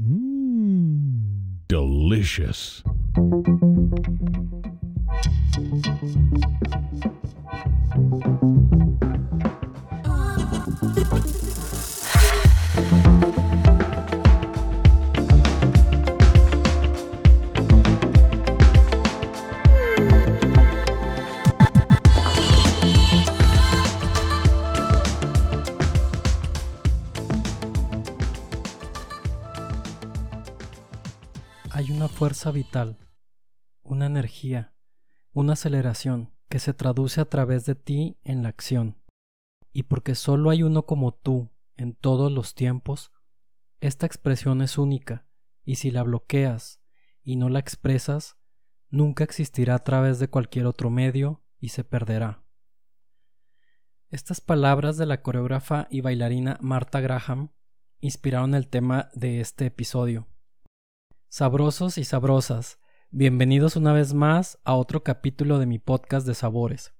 Mmm, delicious. vital, una energía, una aceleración que se traduce a través de ti en la acción. Y porque solo hay uno como tú en todos los tiempos, esta expresión es única, y si la bloqueas y no la expresas, nunca existirá a través de cualquier otro medio y se perderá. Estas palabras de la coreógrafa y bailarina Marta Graham inspiraron el tema de este episodio. Sabrosos y sabrosas, bienvenidos una vez más a otro capítulo de mi podcast de sabores.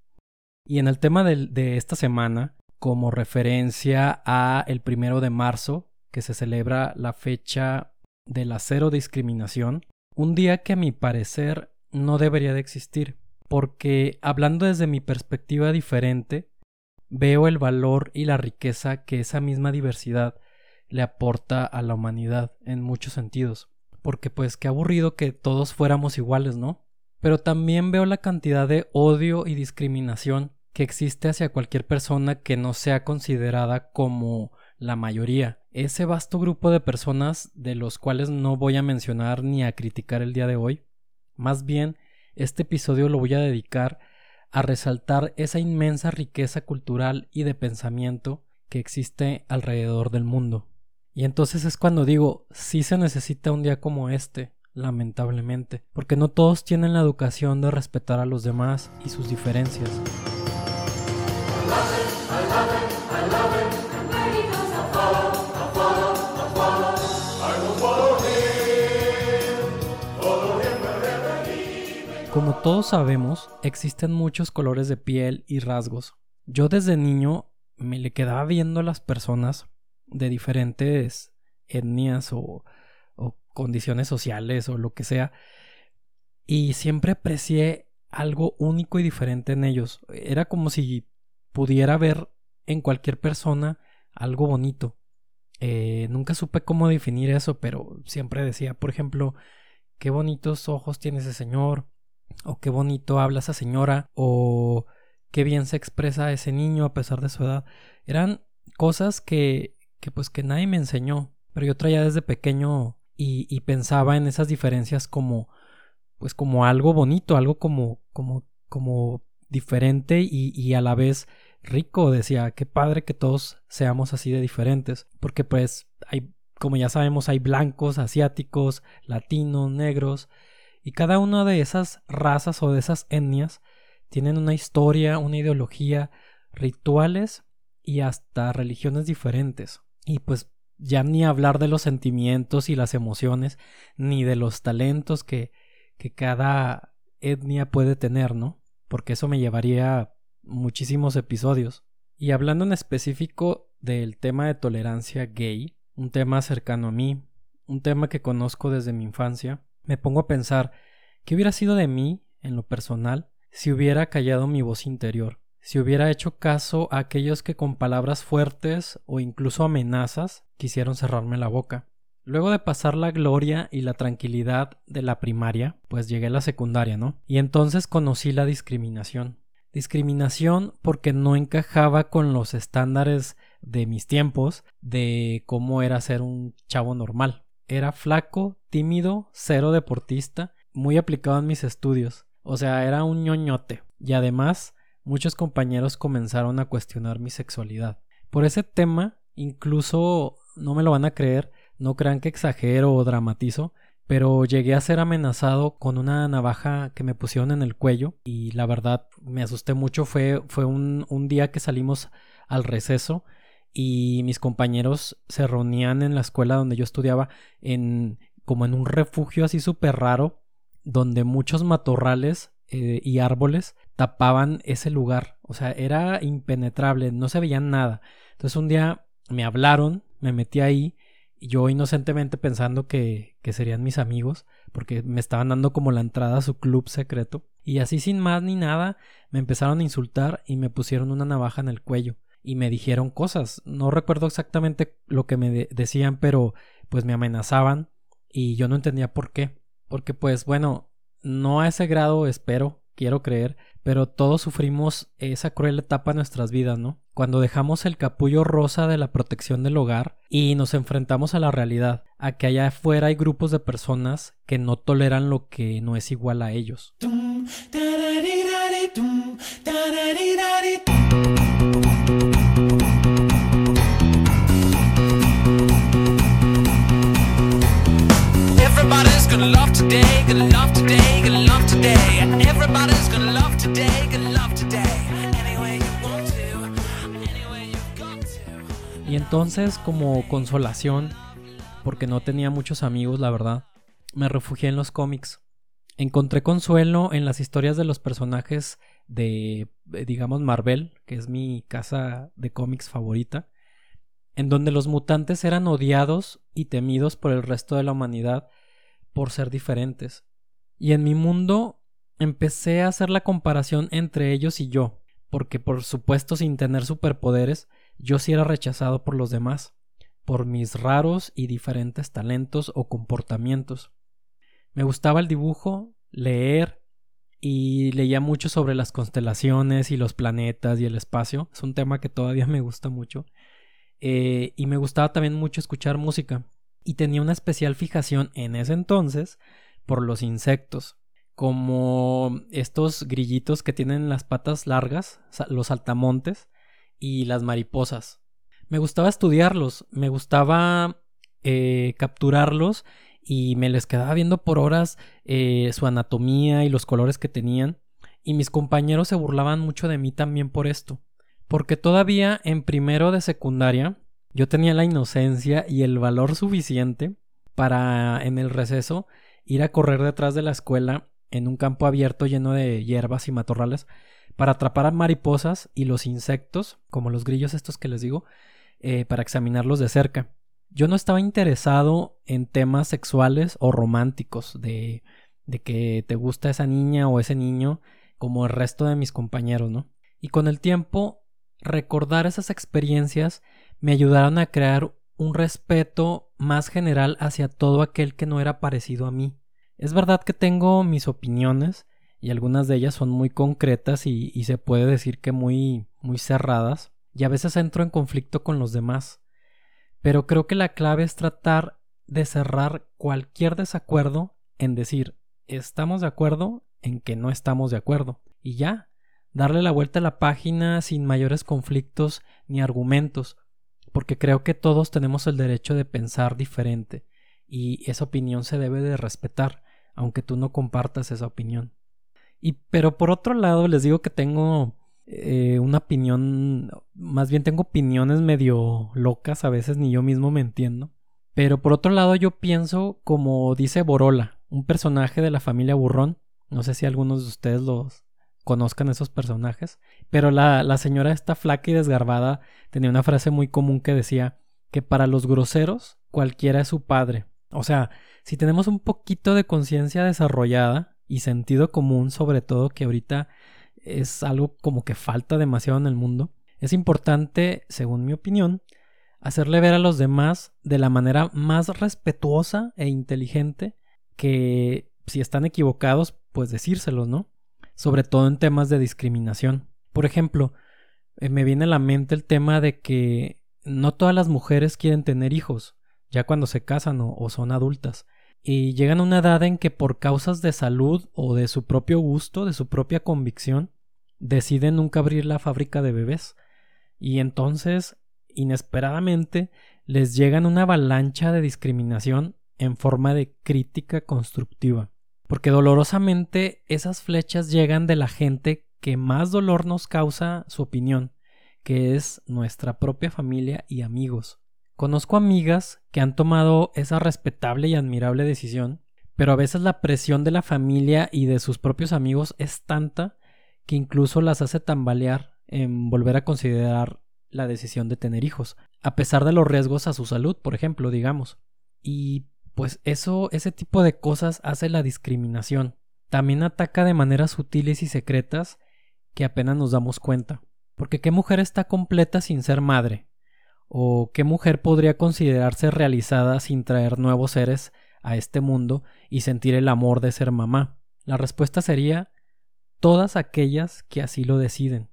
Y en el tema de, esta semana, como referencia a el primero de marzo, que se celebra la fecha de la cero discriminación, un día que a mi parecer no debería de existir, porque hablando desde mi perspectiva diferente, veo el valor y la riqueza que esa misma diversidad le aporta a la humanidad en muchos sentidos porque pues qué aburrido que todos fuéramos iguales, ¿no? Pero también veo la cantidad de odio y discriminación que existe hacia cualquier persona que no sea considerada como la mayoría. Ese vasto grupo de personas de los cuales no voy a mencionar ni a criticar el día de hoy. Más bien, este episodio lo voy a dedicar a resaltar esa inmensa riqueza cultural y de pensamiento que existe alrededor del mundo. Y entonces es cuando digo, sí se necesita un día como este, lamentablemente, porque no todos tienen la educación de respetar a los demás y sus diferencias. Como todos sabemos, existen muchos colores de piel y rasgos. Yo desde niño me le quedaba viendo a las personas de diferentes etnias o, condiciones sociales o lo que sea. Y siempre aprecié algo único y diferente en ellos. Era como si pudiera ver en cualquier persona algo bonito. Eh, nunca supe cómo definir eso, pero siempre decía, por ejemplo, qué bonitos ojos tiene ese señor, o qué bonito habla esa señora, o qué bien se expresa ese niño a pesar de su edad. Eran cosas que que pues que nadie me enseñó, pero yo traía desde pequeño y, pensaba en esas diferencias como pues como algo bonito, algo como como como diferente y, y a la vez rico, decía, qué padre que todos seamos así de diferentes, porque pues hay como ya sabemos hay blancos, asiáticos, latinos, negros y cada una de esas razas o de esas etnias tienen una historia, una ideología, rituales y hasta religiones diferentes. Y pues ya ni hablar de los sentimientos y las emociones, ni de los talentos que, que cada etnia puede tener, ¿no? Porque eso me llevaría muchísimos episodios. Y hablando en específico del tema de tolerancia gay, un tema cercano a mí, un tema que conozco desde mi infancia, me pongo a pensar qué hubiera sido de mí, en lo personal, si hubiera callado mi voz interior, si hubiera hecho caso a aquellos que con palabras fuertes o incluso amenazas quisieron cerrarme la boca. Luego de pasar la gloria y la tranquilidad de la primaria, pues llegué a la secundaria, ¿no? Y entonces conocí la discriminación. Discriminación porque no encajaba con los estándares de mis tiempos de cómo era ser un chavo normal. Era flaco, tímido, cero deportista, muy aplicado en mis estudios. O sea, era un ñoñote. Y además muchos compañeros comenzaron a cuestionar mi sexualidad. Por ese tema, incluso no me lo van a creer, no crean que exagero o dramatizo, pero llegué a ser amenazado con una navaja que me pusieron en el cuello y la verdad me asusté mucho. Fue, fue un, un día que salimos al receso y mis compañeros se reunían en la escuela donde yo estudiaba en como en un refugio así súper raro donde muchos matorrales eh, y árboles tapaban ese lugar. O sea, era impenetrable, no se veía nada. Entonces un día me hablaron, me metí ahí yo inocentemente pensando que, que serían mis amigos, porque me estaban dando como la entrada a su club secreto. Y así sin más ni nada, me empezaron a insultar y me pusieron una navaja en el cuello. Y me dijeron cosas. No recuerdo exactamente lo que me decían, pero pues me amenazaban y yo no entendía por qué. Porque pues bueno, no a ese grado espero, quiero creer, pero todos sufrimos esa cruel etapa en nuestras vidas, ¿no? Cuando dejamos el capullo rosa de la protección del hogar y nos enfrentamos a la realidad, a que allá afuera hay grupos de personas que no toleran lo que no es igual a ellos. Entonces, como consolación, porque no tenía muchos amigos, la verdad, me refugié en los cómics. Encontré consuelo en las historias de los personajes de, eh, digamos, Marvel, que es mi casa de cómics favorita, en donde los mutantes eran odiados y temidos por el resto de la humanidad por ser diferentes. Y en mi mundo empecé a hacer la comparación entre ellos y yo, porque por supuesto sin tener superpoderes, yo sí era rechazado por los demás, por mis raros y diferentes talentos o comportamientos. Me gustaba el dibujo, leer y leía mucho sobre las constelaciones y los planetas y el espacio. Es un tema que todavía me gusta mucho. Eh, y me gustaba también mucho escuchar música y tenía una especial fijación en ese entonces por los insectos, como estos grillitos que tienen las patas largas, los saltamontes y las mariposas. Me gustaba estudiarlos, me gustaba eh, capturarlos y me les quedaba viendo por horas eh, su anatomía y los colores que tenían y mis compañeros se burlaban mucho de mí también por esto, porque todavía en primero de secundaria yo tenía la inocencia y el valor suficiente para en el receso ir a correr detrás de la escuela en un campo abierto lleno de hierbas y matorrales para atrapar mariposas y los insectos, como los grillos estos que les digo, eh, para examinarlos de cerca. Yo no estaba interesado en temas sexuales o románticos, de, de que te gusta esa niña o ese niño, como el resto de mis compañeros, ¿no? Y con el tiempo, recordar esas experiencias me ayudaron a crear un respeto más general hacia todo aquel que no era parecido a mí. Es verdad que tengo mis opiniones y algunas de ellas son muy concretas y, y, se puede decir que muy muy cerradas y a veces entro en conflicto con los demás. Pero creo que la clave es tratar de cerrar cualquier desacuerdo en decir estamos de acuerdo en que no estamos de acuerdo y ya darle la vuelta a la página sin mayores conflictos ni argumentos porque creo que todos tenemos el derecho de pensar diferente y esa opinión se debe de respetar, aunque tú no compartas esa opinión. Y pero por otro lado les digo que tengo eh, una opinión, más bien tengo opiniones medio locas, a veces ni yo mismo me entiendo. Pero por otro lado yo pienso como dice Borola, un personaje de la familia Burrón, no sé si algunos de ustedes los conozcan esos personajes. Pero la, la señora esta flaca y desgarbada tenía una frase muy común que decía que para los groseros cualquiera es su padre. O sea, si tenemos un poquito de conciencia desarrollada y sentido común, sobre todo que ahorita es algo como que falta demasiado en el mundo, es importante, según mi opinión, hacerle ver a los demás de la manera más respetuosa e inteligente que si están equivocados, pues decírselos, ¿no? sobre todo en temas de discriminación. Por ejemplo, eh, me viene a la mente el tema de que no todas las mujeres quieren tener hijos, ya cuando se casan o, o son adultas, y llegan a una edad en que por causas de salud o de su propio gusto, de su propia convicción, deciden nunca abrir la fábrica de bebés. Y entonces, inesperadamente, les llegan una avalancha de discriminación en forma de crítica constructiva porque dolorosamente esas flechas llegan de la gente que más dolor nos causa su opinión, que es nuestra propia familia y amigos. Conozco amigas que han tomado esa respetable y admirable decisión, pero a veces la presión de la familia y de sus propios amigos es tanta que incluso las hace tambalear en volver a considerar la decisión de tener hijos, a pesar de los riesgos a su salud, por ejemplo, digamos. Y pues eso, ese tipo de cosas hace la discriminación. También ataca de maneras sutiles y secretas que apenas nos damos cuenta. Porque ¿qué mujer está completa sin ser madre? ¿O qué mujer podría considerarse realizada sin traer nuevos seres a este mundo y sentir el amor de ser mamá? La respuesta sería todas aquellas que así lo deciden.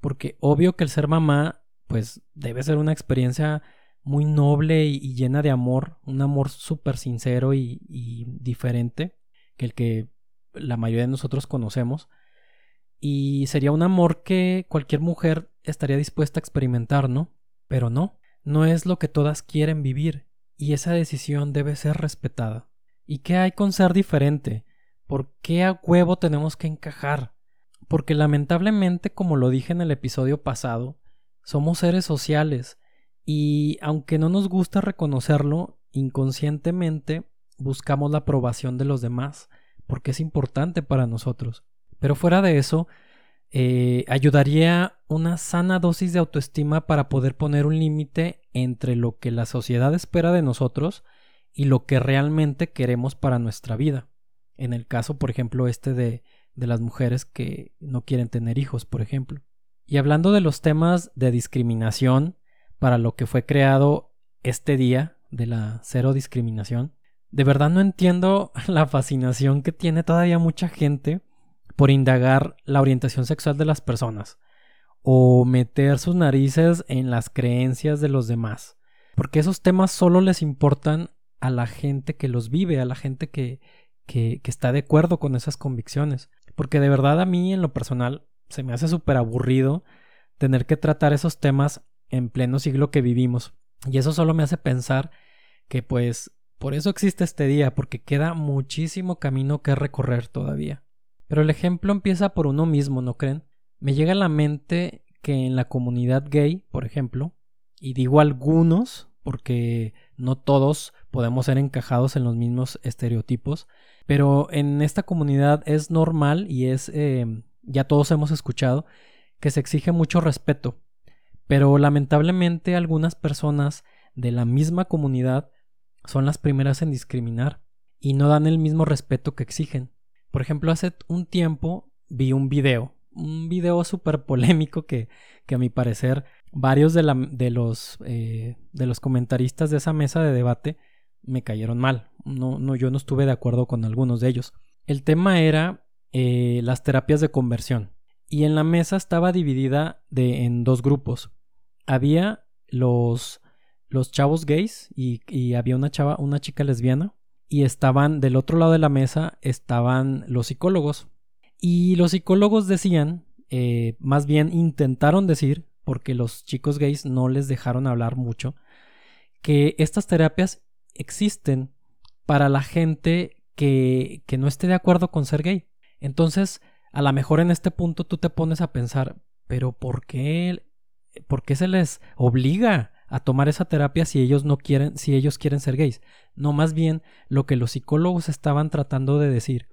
Porque obvio que el ser mamá, pues debe ser una experiencia muy noble y, llena de amor, un amor súper sincero y, y diferente que el que la mayoría de nosotros conocemos. Y sería un amor que cualquier mujer estaría dispuesta a experimentar, ¿no? Pero no, no es lo que todas quieren vivir, y esa decisión debe ser respetada. ¿Y qué hay con ser diferente? ¿Por qué a huevo tenemos que encajar? Porque lamentablemente, como lo dije en el episodio pasado, somos seres sociales, y aunque no nos gusta reconocerlo, inconscientemente buscamos la aprobación de los demás, porque es importante para nosotros. Pero fuera de eso, eh, ayudaría una sana dosis de autoestima para poder poner un límite entre lo que la sociedad espera de nosotros y lo que realmente queremos para nuestra vida. En el caso, por ejemplo, este de, de las mujeres que no quieren tener hijos, por ejemplo. Y hablando de los temas de discriminación, para lo que fue creado este día de la cero discriminación, de verdad no entiendo la fascinación que tiene todavía mucha gente por indagar la orientación sexual de las personas o meter sus narices en las creencias de los demás. Porque esos temas solo les importan a la gente que los vive, a la gente que, que, está de acuerdo con esas convicciones. Porque de verdad a mí en lo personal se me hace súper aburrido tener que tratar esos temas en pleno siglo que vivimos. Y eso solo me hace pensar que pues por eso existe este día, porque queda muchísimo camino que recorrer todavía. Pero el ejemplo empieza por uno mismo, ¿no creen? Me llega a la mente que en la comunidad gay, por ejemplo, y digo algunos porque no todos podemos ser encajados en los mismos estereotipos, pero en esta comunidad es normal y es, eh, ya todos hemos escuchado, que se exige mucho respeto. Pero lamentablemente algunas personas de la misma comunidad son las primeras en discriminar y no dan el mismo respeto que exigen. Por ejemplo, hace un tiempo vi un video, un video súper polémico que, que, a mi parecer varios de, los, eh, de los comentaristas de esa mesa de debate me cayeron mal. No, no, yo no estuve de acuerdo con algunos de ellos. El tema era eh, las terapias de conversión. Y en la mesa estaba dividida de, en dos grupos. Había los, los chavos gays y, y había una chava, una chica lesbiana y estaban del otro lado de la mesa estaban los psicólogos. Y los psicólogos decían, eh, más bien intentaron decir, porque los chicos gays no les dejaron hablar mucho, que estas terapias existen para la gente que, que no esté de acuerdo con ser gay. Entonces, a lo mejor en este punto tú te pones a pensar, pero ¿por qué, por qué se les obliga a tomar esa terapia si ellos no quieren, si ellos quieren ser gays. No, más bien lo que los psicólogos estaban tratando de decir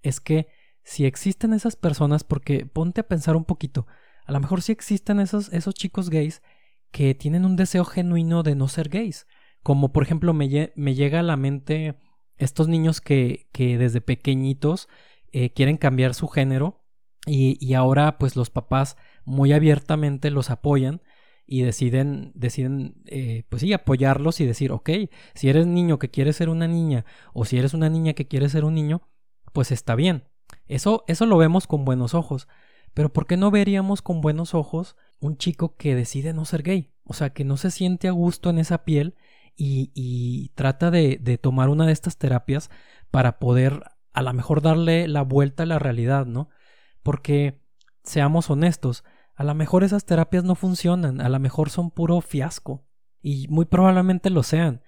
es que si existen esas personas, porque ponte a pensar un poquito, a lo mejor si existen esos, esos chicos gays que tienen un deseo genuino de no ser gays. Como por ejemplo me, me llega a la mente estos niños que, que desde pequeñitos eh, quieren cambiar su género y, y ahora pues los papás muy abiertamente los apoyan y deciden, deciden eh, pues sí, apoyarlos y decir, ok, si eres niño que quiere ser una niña o si eres una niña que quiere ser un niño, pues está bien. Eso, eso lo vemos con buenos ojos. Pero ¿por qué no veríamos con buenos ojos un chico que decide no ser gay? O sea, que no se siente a gusto en esa piel y, trata de, de tomar una de estas terapias para poder a lo mejor darle la vuelta a la realidad, ¿no? Porque, seamos honestos, a lo mejor esas terapias no funcionan, a lo mejor son puro fiasco, y muy probablemente lo sean,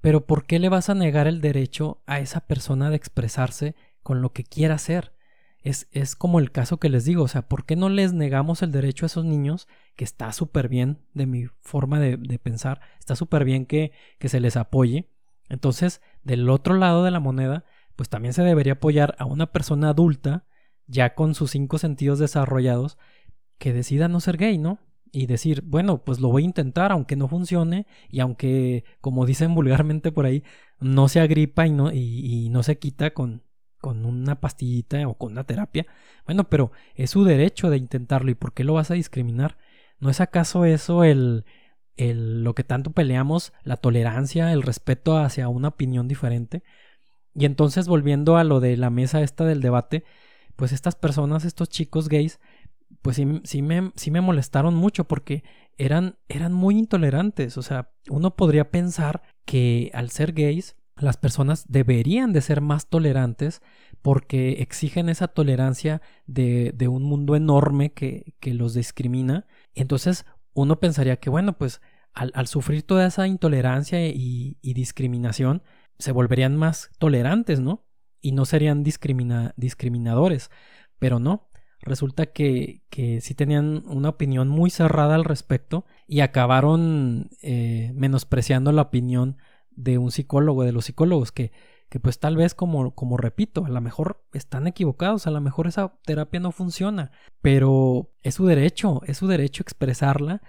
pero ¿por qué le vas a negar el derecho a esa persona de expresarse con lo que quiera hacer? Es, es como el caso que les digo, o sea, ¿por qué no les negamos el derecho a esos niños, que está súper bien de mi forma de, de pensar, está súper bien que, que se les apoye? Entonces, del otro lado de la moneda, pues también se debería apoyar a una persona adulta, ya con sus cinco sentidos desarrollados, que decida no ser gay, ¿no? y decir, bueno, pues lo voy a intentar, aunque no funcione, y aunque, como dicen vulgarmente por ahí, no se agripa y no, y, no se quita con, con una pastillita o con una terapia. Bueno, pero es su derecho de intentarlo, ¿y por qué lo vas a discriminar? ¿No es acaso eso el, el lo que tanto peleamos, la tolerancia, el respeto hacia una opinión diferente? Y entonces, volviendo a lo de la mesa esta del debate, pues estas personas, estos chicos gays, pues sí, sí, me, sí me molestaron mucho porque eran, eran muy intolerantes. O sea, uno podría pensar que al ser gays, las personas deberían de ser más tolerantes porque exigen esa tolerancia de, de un mundo enorme que, que, los discrimina. Entonces, uno pensaría que, bueno, pues al, al sufrir toda esa intolerancia y, y, discriminación, se volverían más tolerantes, ¿no? Y no serían discrimina, discriminadores. Pero no, resulta que, que sí tenían una opinión muy cerrada al respecto y acabaron eh, menospreciando la opinión de un psicólogo, de los psicólogos, que, que pues tal vez como, como repito, a lo mejor están equivocados, a lo mejor esa terapia no funciona, pero es su derecho, es su derecho expresarla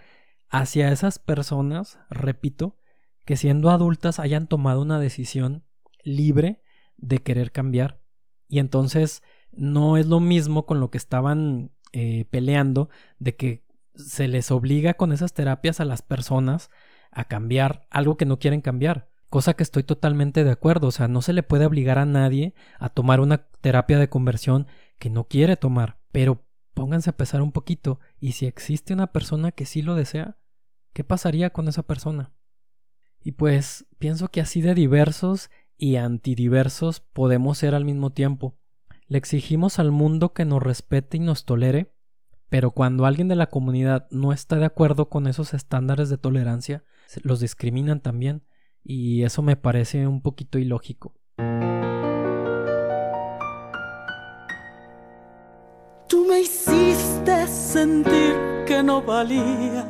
hacia esas personas, repito, que siendo adultas hayan tomado una decisión libre de querer cambiar. Y entonces no es lo mismo con lo que estaban eh, peleando de que se les obliga con esas terapias a las personas a cambiar algo que no quieren cambiar. Cosa que estoy totalmente de acuerdo. O sea, no se le puede obligar a nadie a tomar una terapia de conversión que no quiere tomar. Pero pónganse a pensar un poquito. ¿Y si existe una persona que sí lo desea? ¿Qué pasaría con esa persona? Y pues pienso que así de diversos y antidiversos podemos ser al mismo tiempo. Le exigimos al mundo que nos respete y nos tolere, pero cuando alguien de la comunidad no está de acuerdo con esos estándares de tolerancia, los discriminan también, y eso me parece un poquito ilógico. Tú me hiciste sentir que no valía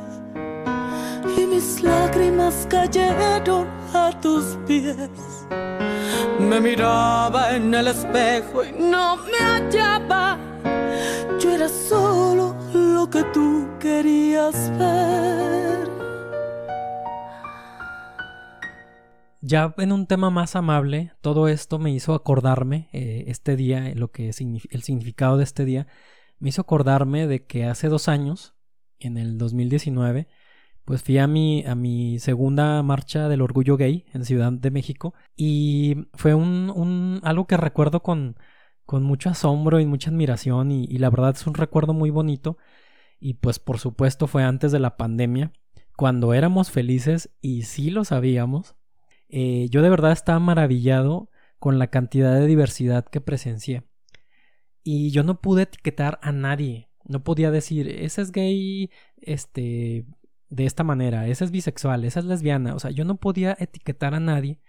y mis lágrimas cayeron a tus pies me miraba en el espejo y no me hallaba. Yo era solo lo que tú querías ver. Ya en un tema más amable, todo esto me hizo acordarme, eh, este día, lo que el significado de este día, me hizo acordarme de que hace dos años, en el 2019, pues fui a mi, a mi segunda marcha del orgullo gay en Ciudad de México y fue un, algo que recuerdo con, con mucho asombro y mucha admiración y, la verdad es un recuerdo muy bonito. Y pues por supuesto fue antes de la pandemia cuando éramos felices y sí lo sabíamos eh, yo de verdad estaba maravillado con la cantidad de diversidad que presencié. Y yo no pude etiquetar a nadie. No podía decir ese es gay este de esta manera, esa es bisexual, esa es lesbiana, o sea, yo no podía etiquetar a nadie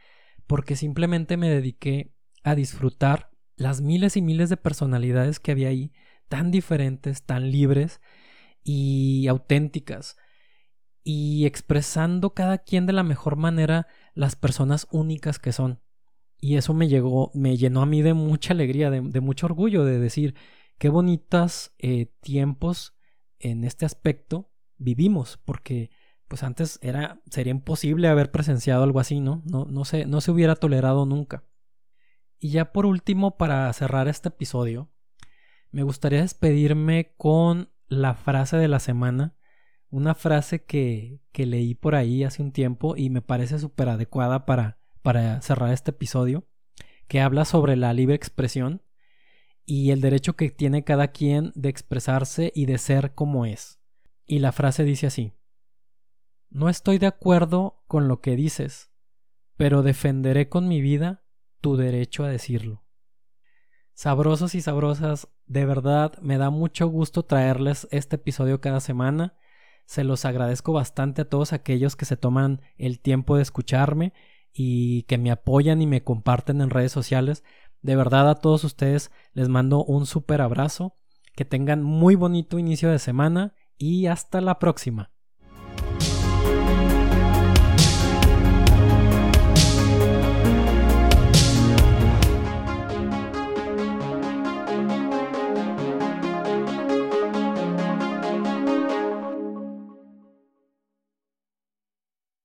porque simplemente me dediqué a disfrutar las miles y miles de personalidades que había ahí, tan diferentes, tan libres y auténticas, y expresando cada quien de la mejor manera las personas únicas que son. Y eso me llegó, me llenó a mí de mucha alegría, de, mucho orgullo, de decir qué bonitas eh, tiempos en este aspecto vivimos, porque pues antes era sería imposible haber presenciado algo así, ¿no? No, no, se, no se hubiera tolerado nunca. Y ya por último, para cerrar este episodio, me gustaría despedirme con la frase de la semana, una frase que, que leí por ahí hace un tiempo y me parece súper adecuada para, para cerrar este episodio, que habla sobre la libre expresión y el derecho que tiene cada quien de expresarse y de ser como es. Y la frase dice así, No estoy de acuerdo con lo que dices, pero defenderé con mi vida tu derecho a decirlo. Sabrosos y sabrosas, de verdad me da mucho gusto traerles este episodio cada semana. Se los agradezco bastante a todos aquellos que se toman el tiempo de escucharme y que me apoyan y me comparten en redes sociales. De verdad a todos ustedes les mando un súper abrazo. Que tengan muy bonito inicio de semana y hasta la próxima.